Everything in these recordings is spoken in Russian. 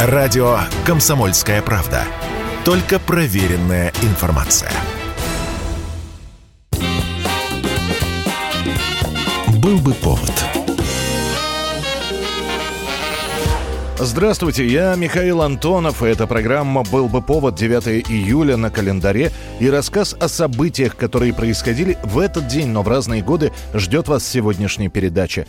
Радио «Комсомольская правда». Только проверенная информация. Был бы повод. Здравствуйте, я Михаил Антонов, и эта программа «Был бы повод» 9 июля на календаре и рассказ о событиях, которые происходили в этот день, но в разные годы, ждет вас сегодняшней передачи.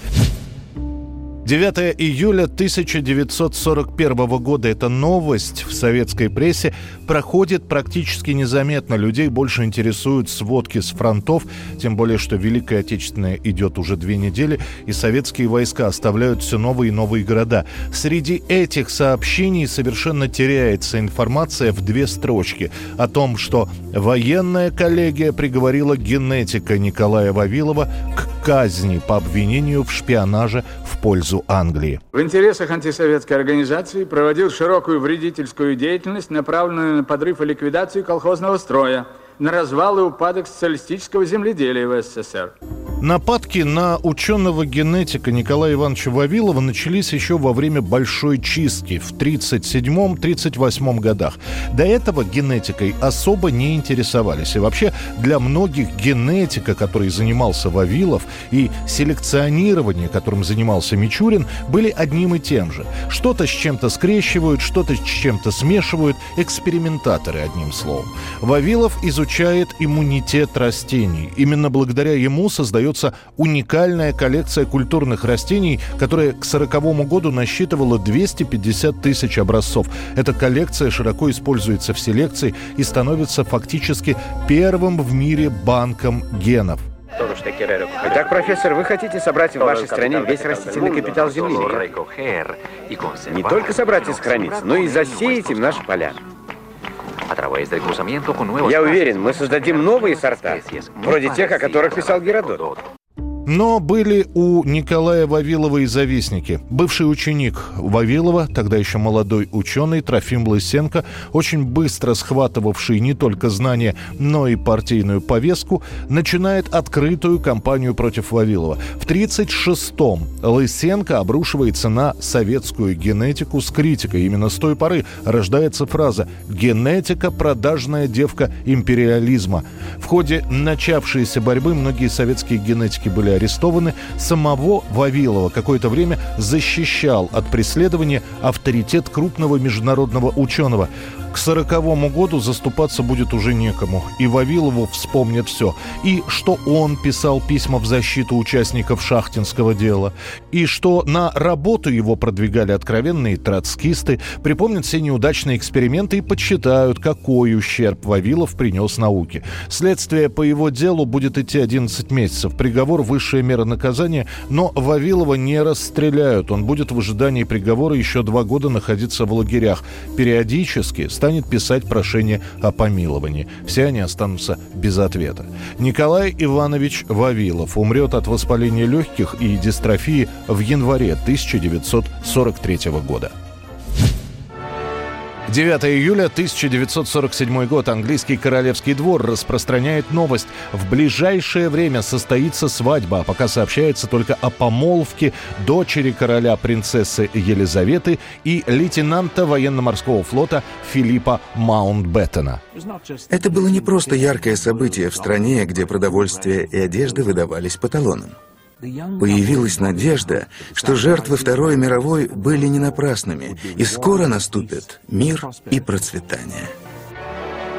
9 июля 1941 года. Эта новость в советской прессе проходит практически незаметно. Людей больше интересуют сводки с фронтов, тем более, что Великая Отечественная идет уже две недели, и советские войска оставляют все новые и новые города. Среди этих сообщений совершенно теряется информация в две строчки о том, что военная коллегия приговорила генетика Николая Вавилова к казни по обвинению в шпионаже в пользу Англии. В интересах антисоветской организации проводил широкую вредительскую деятельность, направленную на подрыв и ликвидацию колхозного строя, на развал и упадок социалистического земледелия в СССР. Нападки на ученого-генетика Николая Ивановича Вавилова начались еще во время Большой чистки в 1937-1938 годах. До этого генетикой особо не интересовались. И вообще для многих генетика, который занимался Вавилов, и селекционирование, которым занимался Мичурин, были одним и тем же. Что-то с чем-то скрещивают, что-то с чем-то смешивают, экспериментаторы, одним словом. Вавилов изучает иммунитет растений. Именно благодаря ему создает создается уникальная коллекция культурных растений, которая к 1940 году насчитывала 250 тысяч образцов. Эта коллекция широко используется в селекции и становится фактически первым в мире банком генов. Итак, профессор, вы хотите собрать в вашей стране весь растительный капитал Земли? Не только собрать и сохранить, но и засеять им наши поля. Я уверен, мы создадим новые сорта, вроде тех, о которых писал Геродот. Но были у Николая Вавилова и завистники. Бывший ученик Вавилова, тогда еще молодой ученый Трофим Лысенко, очень быстро схватывавший не только знания, но и партийную повестку, начинает открытую кампанию против Вавилова. В 1936-м Лысенко обрушивается на советскую генетику с критикой. Именно с той поры рождается фраза «генетика – продажная девка империализма». В ходе начавшейся борьбы многие советские генетики были арестованы, самого Вавилова какое-то время защищал от преследования авторитет крупного международного ученого. К сороковому году заступаться будет уже некому, и Вавилову вспомнят все. И что он писал письма в защиту участников шахтинского дела, и что на работу его продвигали откровенные троцкисты, припомнят все неудачные эксперименты и подсчитают, какой ущерб Вавилов принес науке. Следствие по его делу будет идти 11 месяцев. Приговор высшая мера наказания, но Вавилова не расстреляют. Он будет в ожидании приговора еще два года находиться в лагерях. Периодически станет писать прошение о помиловании. Все они останутся без ответа. Николай Иванович Вавилов умрет от воспаления легких и дистрофии в январе 1943 года. 9 июля 1947 год. Английский королевский двор распространяет новость. В ближайшее время состоится свадьба, а пока сообщается только о помолвке дочери короля принцессы Елизаветы и лейтенанта военно-морского флота Филиппа Маунтбеттена. Это было не просто яркое событие в стране, где продовольствие и одежда выдавались по талонам. Появилась надежда, что жертвы Второй мировой были не напрасными, и скоро наступит мир и процветание.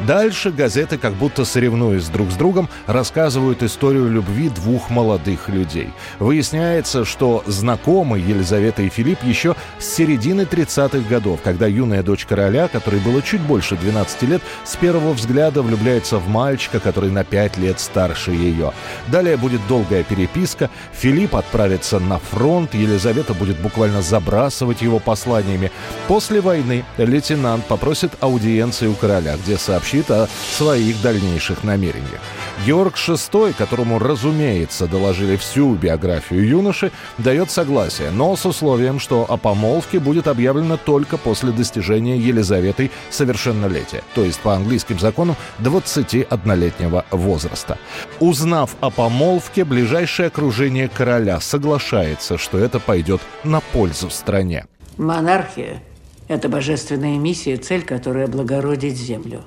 Дальше газеты, как будто соревнуясь друг с другом, рассказывают историю любви двух молодых людей. Выясняется, что знакомы Елизавета и Филипп еще с середины 30-х годов, когда юная дочь короля, которой было чуть больше 12 лет, с первого взгляда влюбляется в мальчика, который на 5 лет старше ее. Далее будет долгая переписка, Филипп отправится на фронт, Елизавета будет буквально забрасывать его посланиями. После войны лейтенант попросит аудиенции у короля, где сообщит, сообщит о своих дальнейших намерениях. Георг VI, которому, разумеется, доложили всю биографию юноши, дает согласие, но с условием, что о помолвке будет объявлено только после достижения Елизаветой совершеннолетия, то есть по английским законам 21-летнего возраста. Узнав о помолвке, ближайшее окружение короля соглашается, что это пойдет на пользу стране. Монархия Это божественная миссия, цель которой облагородить землю.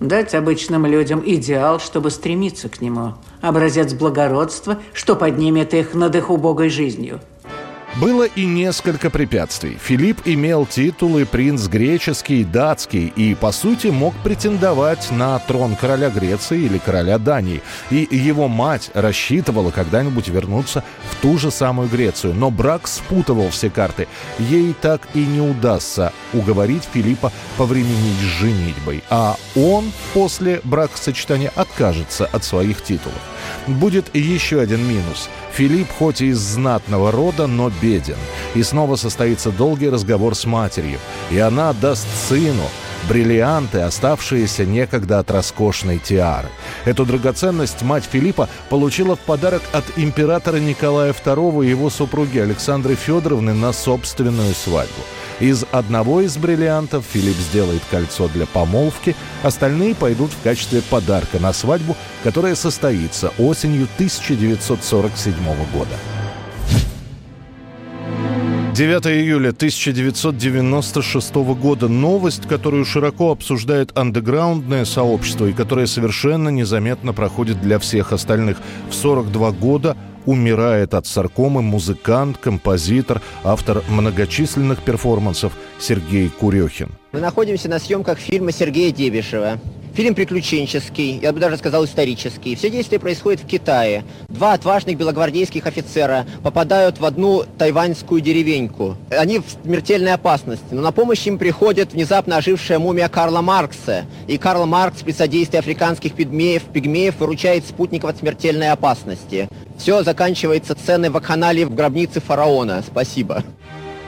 Дать обычным людям идеал, чтобы стремиться к нему. Образец благородства, что поднимет их над их убогой жизнью – было и несколько препятствий. Филипп имел титулы принц греческий, датский и, по сути, мог претендовать на трон короля Греции или короля Дании. И его мать рассчитывала когда-нибудь вернуться в ту же самую Грецию. Но брак спутывал все карты. Ей так и не удастся уговорить Филиппа повременить с женитьбой. А он после бракосочетания откажется от своих титулов. Будет еще один минус. Филипп хоть и из знатного рода, но беден. И снова состоится долгий разговор с матерью. И она даст сыну бриллианты, оставшиеся некогда от роскошной тиары. Эту драгоценность мать Филиппа получила в подарок от императора Николая II и его супруги Александры Федоровны на собственную свадьбу. Из одного из бриллиантов Филипп сделает кольцо для помолвки, остальные пойдут в качестве подарка на свадьбу, которая состоится осенью 1947 года. 9 июля 1996 года. Новость, которую широко обсуждает андеграундное сообщество и которая совершенно незаметно проходит для всех остальных. В 42 года умирает от саркомы музыкант, композитор, автор многочисленных перформансов Сергей Курехин. Мы находимся на съемках фильма Сергея Дебишева. Фильм приключенческий, я бы даже сказал исторический. Все действие происходит в Китае. Два отважных белогвардейских офицера попадают в одну тайваньскую деревеньку. Они в смертельной опасности, но на помощь им приходит внезапно ожившая мумия Карла Маркса. И Карл Маркс при содействии африканских пигмеев, пигмеев выручает спутников от смертельной опасности. Все заканчивается сценой вакханалии в гробнице фараона. Спасибо.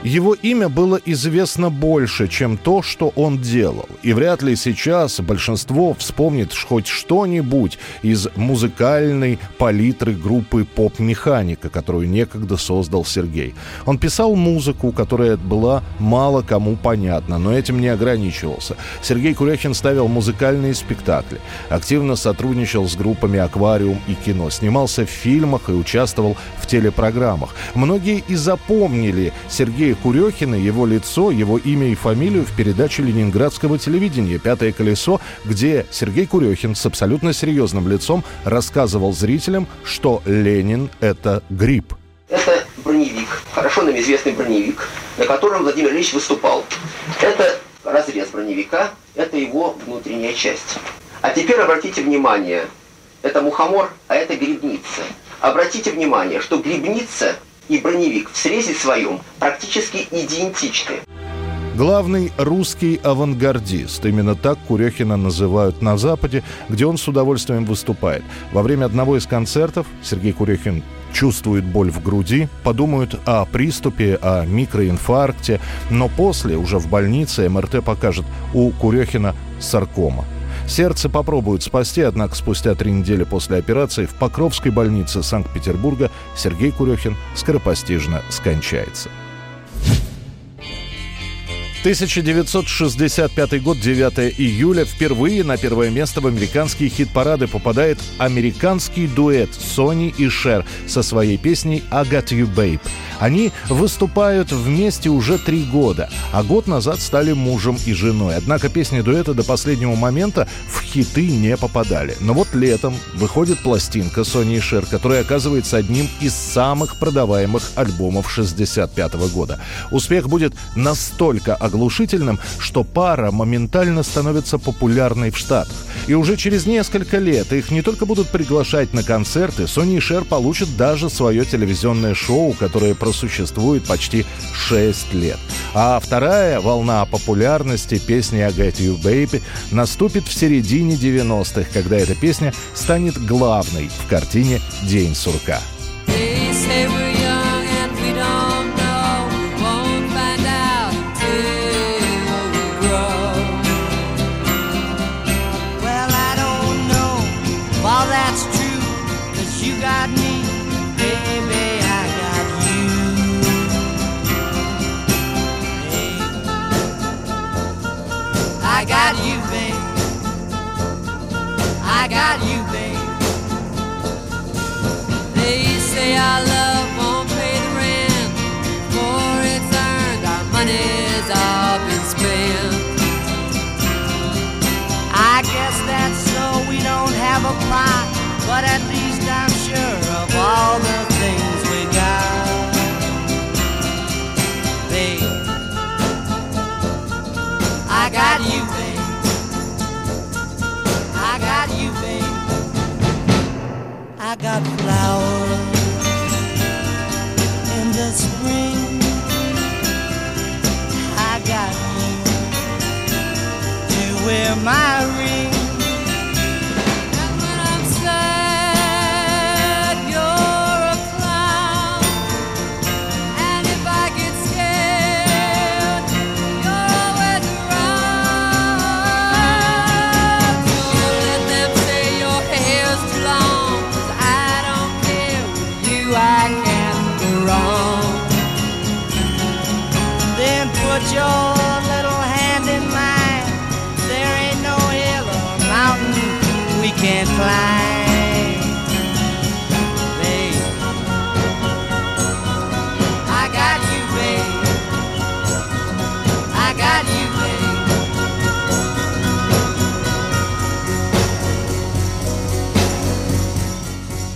Его имя было известно больше, чем то, что он делал. И вряд ли сейчас большинство вспомнит хоть что-нибудь из музыкальной палитры группы «Поп-механика», которую некогда создал Сергей. Он писал музыку, которая была мало кому понятна, но этим не ограничивался. Сергей Куряхин ставил музыкальные спектакли, активно сотрудничал с группами «Аквариум» и «Кино», снимался в фильмах и участвовал в телепрограммах. Многие и запомнили Сергея Сергея Курехина, его лицо, его имя и фамилию в передаче ленинградского телевидения «Пятое колесо», где Сергей Курехин с абсолютно серьезным лицом рассказывал зрителям, что Ленин — это гриб. Это броневик, хорошо нам известный броневик, на котором Владимир Ильич выступал. Это разрез броневика, это его внутренняя часть. А теперь обратите внимание, это мухомор, а это грибница. Обратите внимание, что грибница и броневик в срезе своем практически идентичны. Главный русский авангардист. Именно так Курехина называют на Западе, где он с удовольствием выступает. Во время одного из концертов Сергей Курехин чувствует боль в груди, подумают о приступе, о микроинфаркте, но после, уже в больнице, МРТ покажет у Курехина саркома. Сердце попробуют спасти, однако спустя три недели после операции в Покровской больнице Санкт-Петербурга Сергей Курехин скоропостижно скончается. 1965 год, 9 июля. Впервые на первое место в американские хит-парады попадает американский дуэт Сони и Шер со своей песней «I Got You Babe». Они выступают вместе уже три года, а год назад стали мужем и женой. Однако песни дуэта до последнего момента в хиты не попадали. Но вот летом выходит пластинка Сони и Шер, которая оказывается одним из самых продаваемых альбомов 65 года. Успех будет настолько оглушительным, что пара моментально становится популярной в Штатах. И уже через несколько лет их не только будут приглашать на концерты, Сони и Шер получат даже свое телевизионное шоу, которое просуществует почти 6 лет. А вторая волна популярности песни «I Got You Baby» наступит в середине 90-х, когда эта песня станет главной в картине «День сурка». I Our love won't pay the rent it's earned. Our money's all been spent. I guess that's so we don't have a but at least I'm sure. Wear my ring. And when I'm sad, you're a clown. And if I get scared, you're always around. Don't let them say your hair's too long. 'cause I don't care with you, I can't go wrong. Then put your